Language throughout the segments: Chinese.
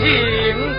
Mm-hmm.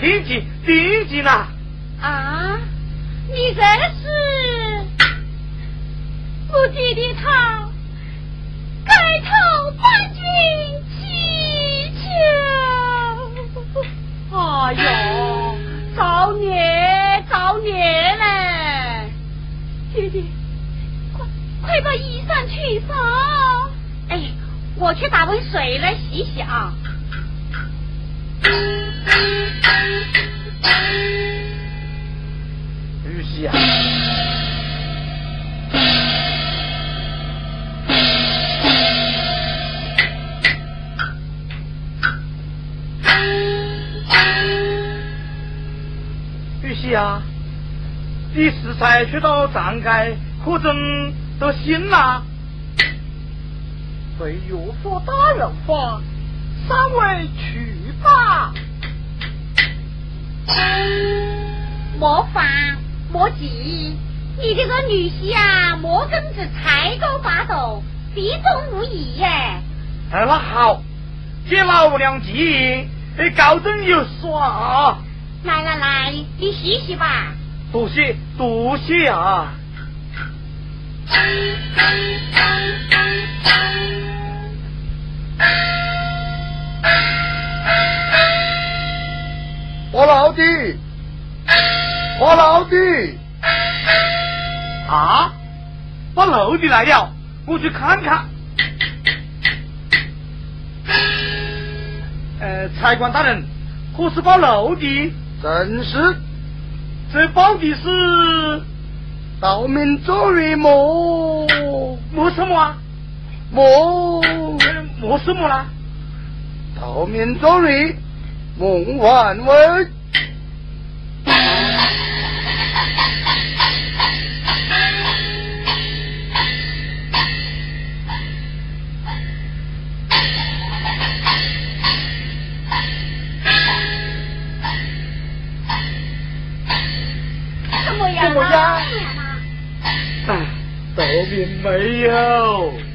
丁记，丁记呢？啊，你认识我弟弟他改头伴君祈求。哎呦，造孽，造孽嘞！弟弟，快快把衣裳取上！哎，我去打盆水来洗洗啊。玉溪啊，玉溪啊。你是才去到帐盖，可曾得信呐？被岳父大人罚，尚未去吧？莫烦莫急，你这个女婿啊，莫根子才高八斗，必中无疑耶。哎，那好，借老娘吉言，高枕有耍。来来来，你洗洗吧。多谢多谢啊！我老弟，我老弟啊！把老弟来了，我去看看。呃，财官大人，可是把老弟？正是。这报的是道明周瑞么？么什么啊？么么什么啦？道明周瑞孟万文。没有。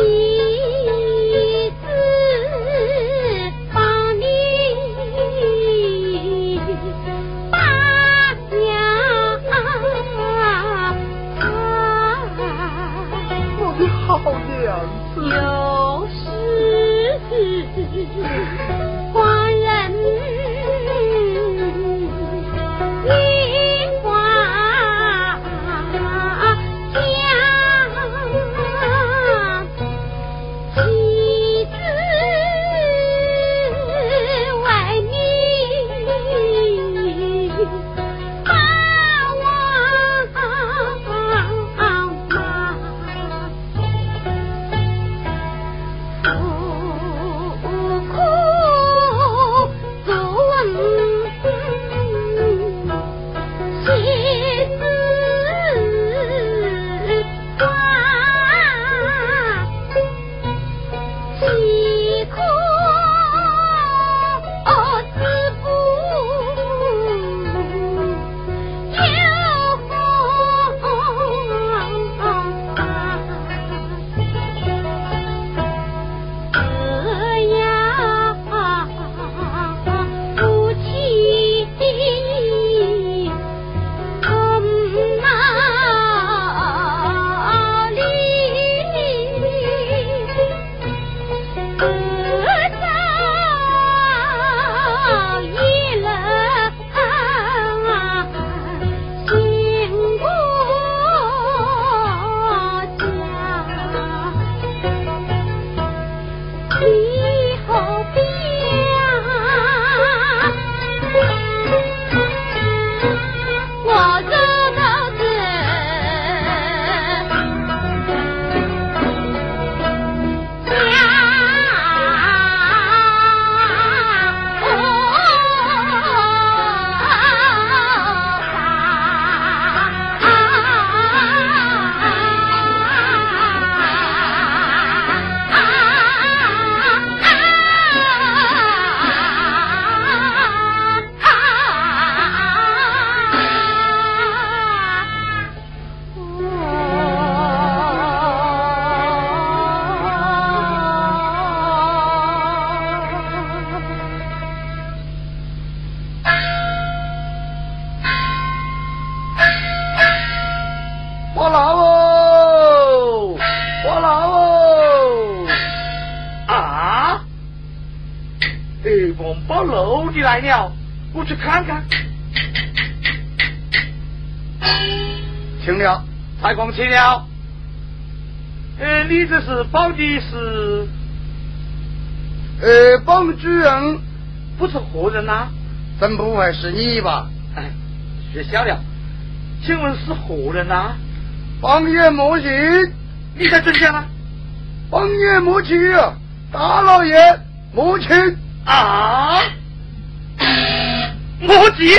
弟子帮你把家还好娘子了。呃，你这是保的是？呃，保主人不是活人呐？真不会是你吧？哎，学笑了。请问是何人呐？方爷莫信，你在真讲啊？方爷莫去，大老爷莫去啊！莫急，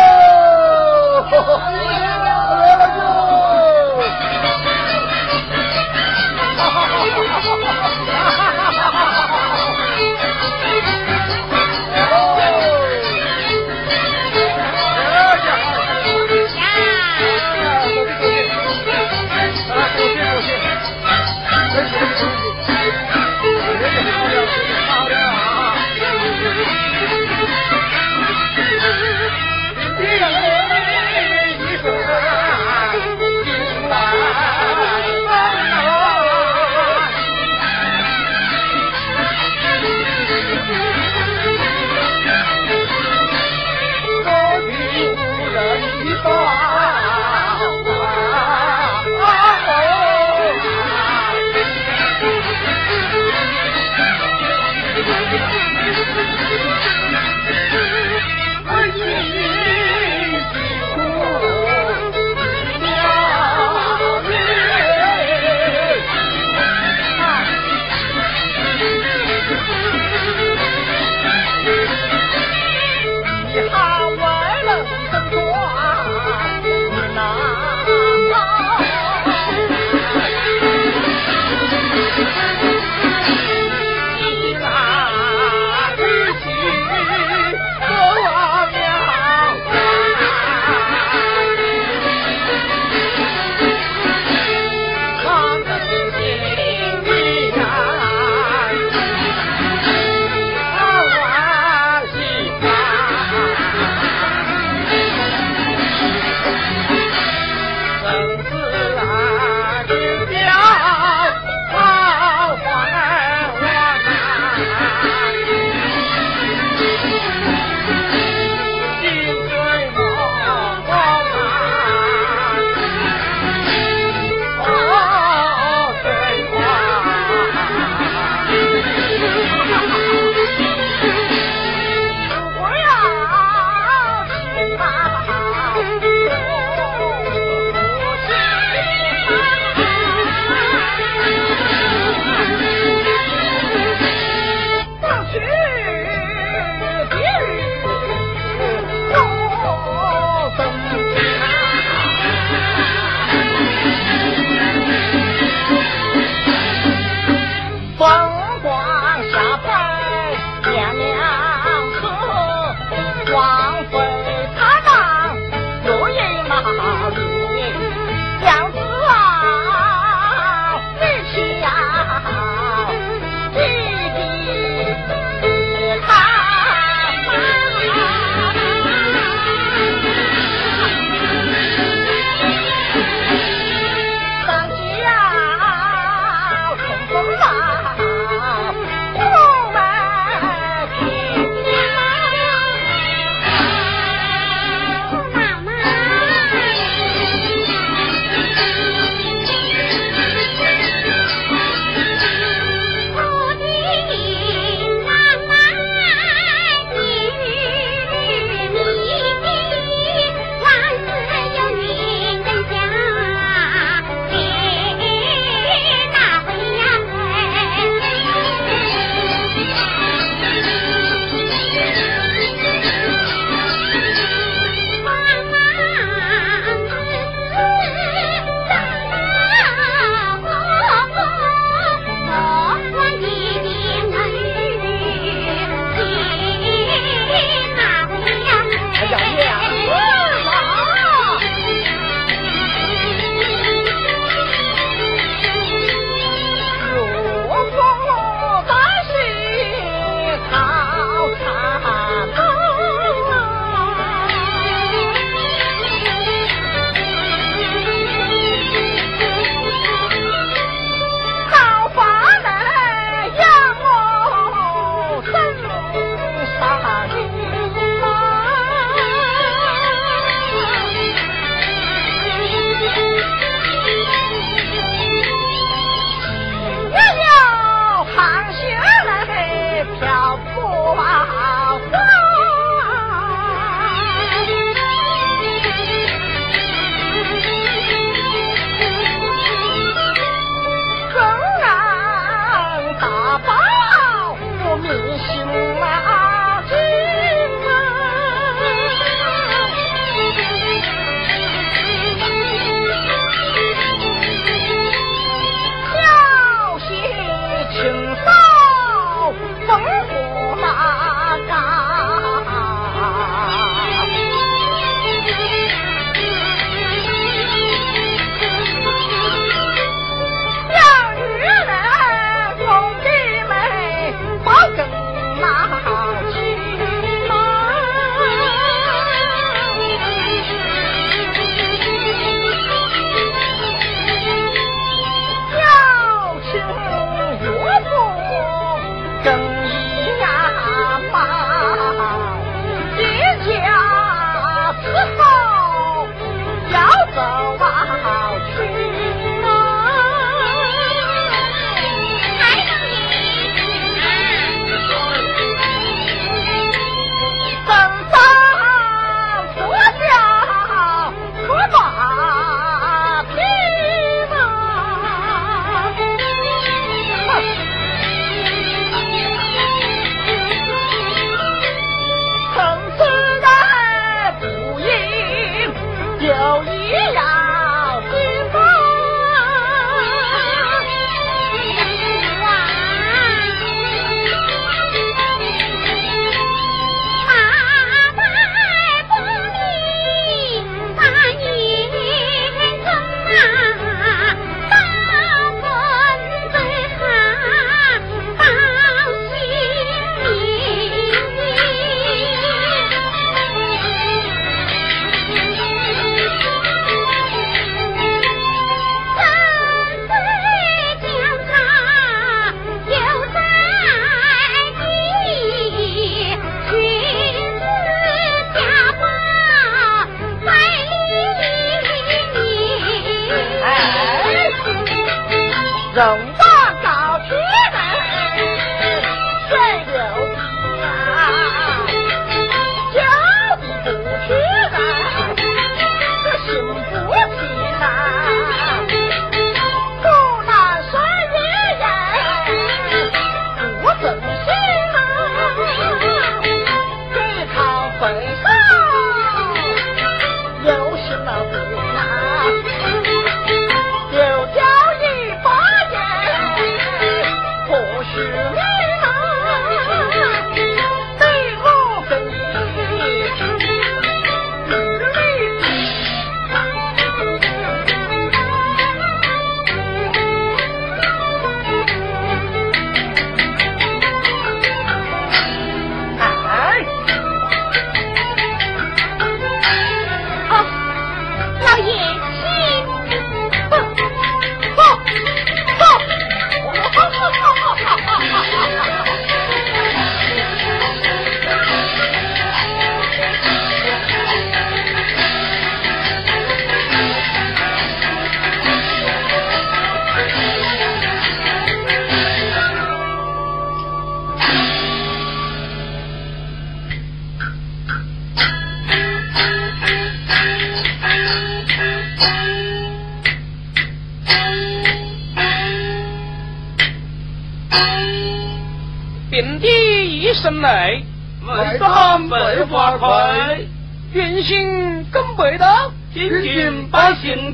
的，进进百姓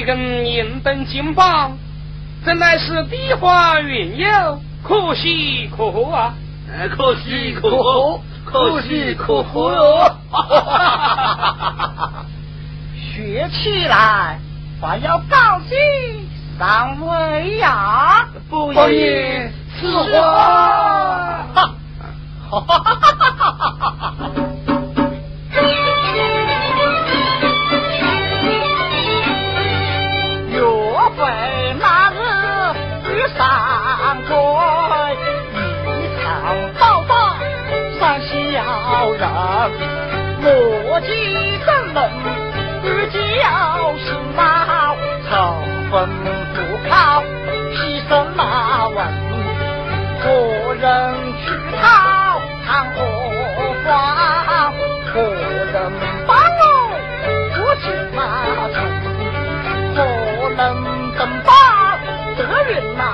一根银灯金棒，真乃是地花云游，可喜可贺啊！可喜可贺。可喜可贺哟！学起来还要告兴三位呀！不言此话。哈！哈哈哈哈哈人莫记真人，欲教心老，朝坟赴考，牺牲马文，何人去讨唐河花？何人帮我扶起马城？何人登报德云那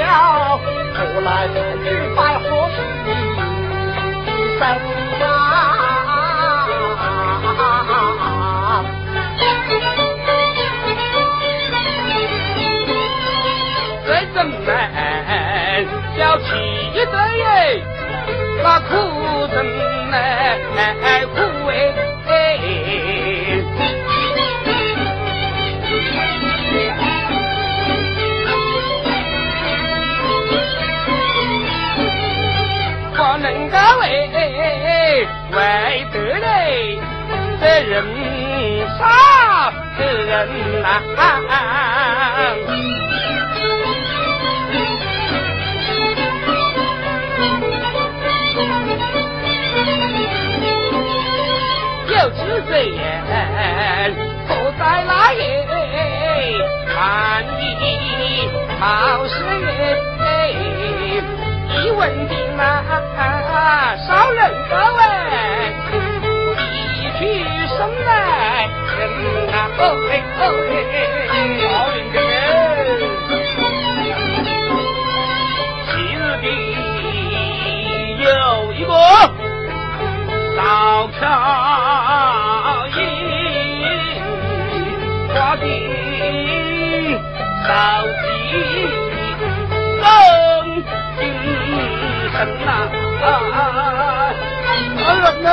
妖？何来才去拜何须？生啊！这真难，小气的那苦真难苦哎。为得嘞，这人少人难。有此罪言，错在哪夜？看你好事业。一问定啊，少人可问，哦嘿哦嘿，少林哥，昔日的有一个少飘逸，花的少几个。人呐，人嘞，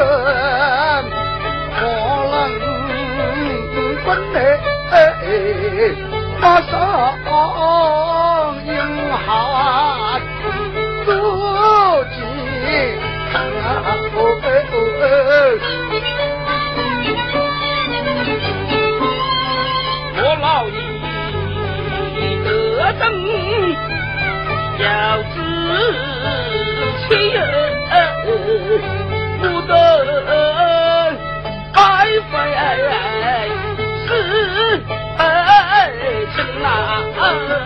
根，可能分内马上应下自己我老爷得等要知情，得爱非是情啊！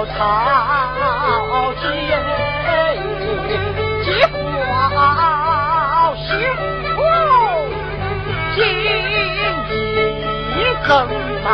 交吵结？结花心苦，今日更嘛。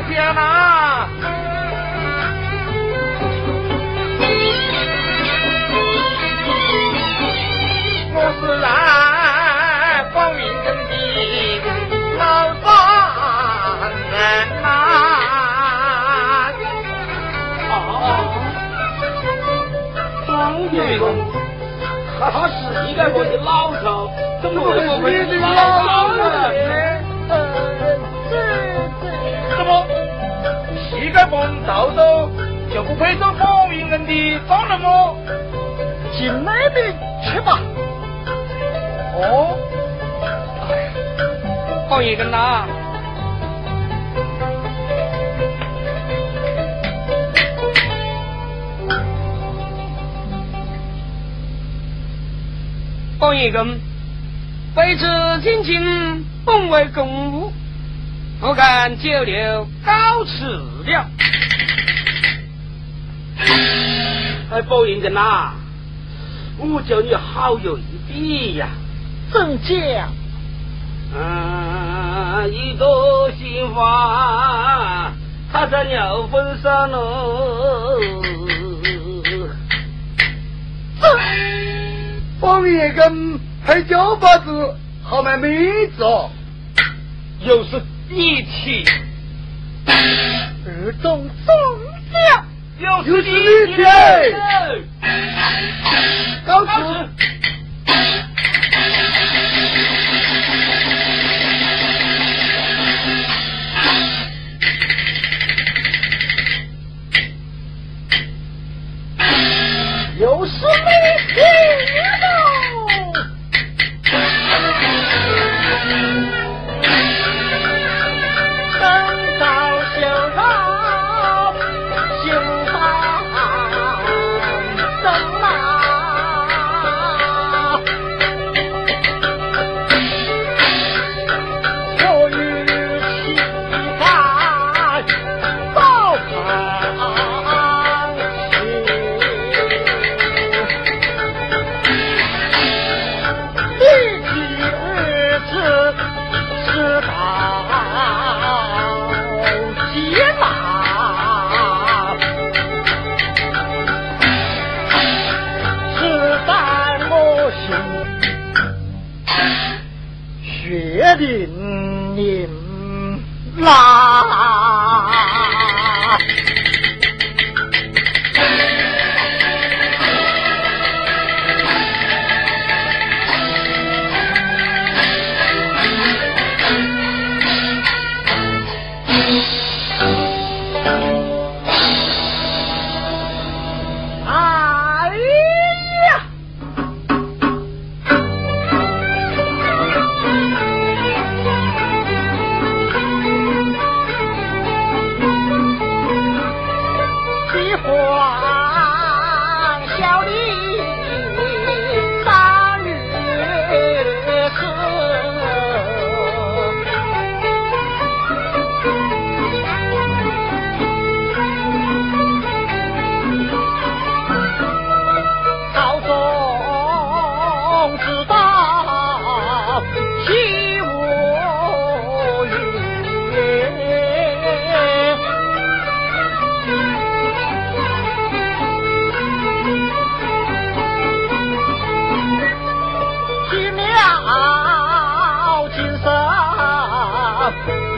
讲，我是来报名的老丈人呐。哦，他是一个我的老头，怎么会我们的老人？一个蒙豆豆就不配做风云人的丈人么？进那边去吧。哦，方云根呐，方云根，卑职进京本为公务。不敢久留，告辞哎包银根呐我叫你好有一笔呀。正将！嗯一朵鲜花插在鸟粪上喽。我们也跟拍脚把子好卖妹子哦又是一起二中中将，又是你谁？高子。又是你谁？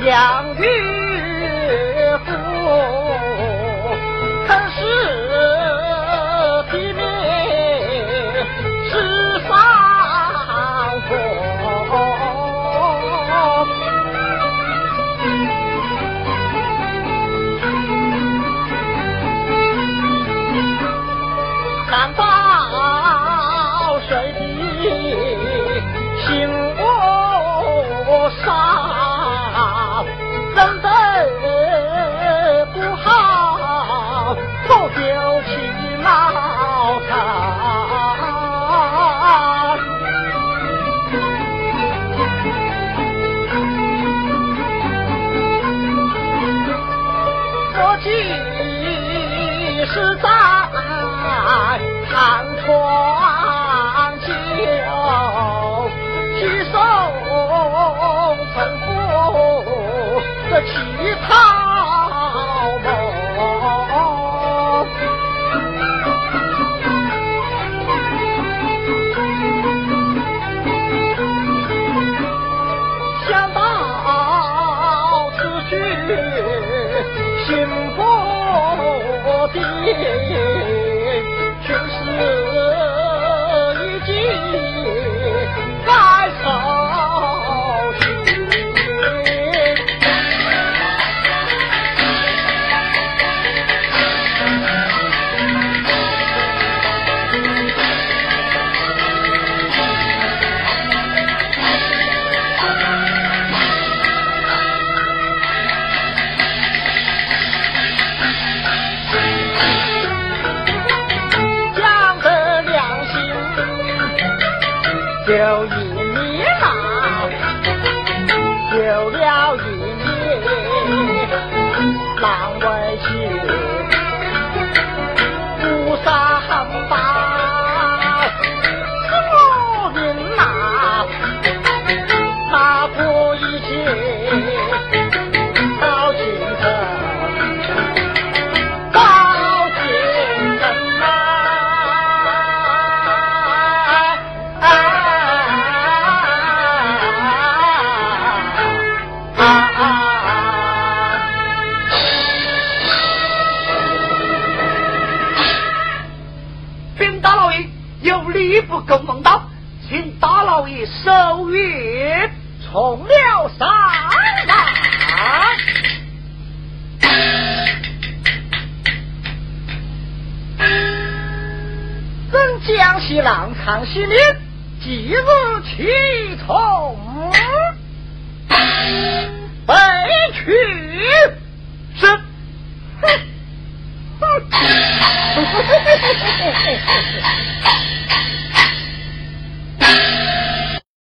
两日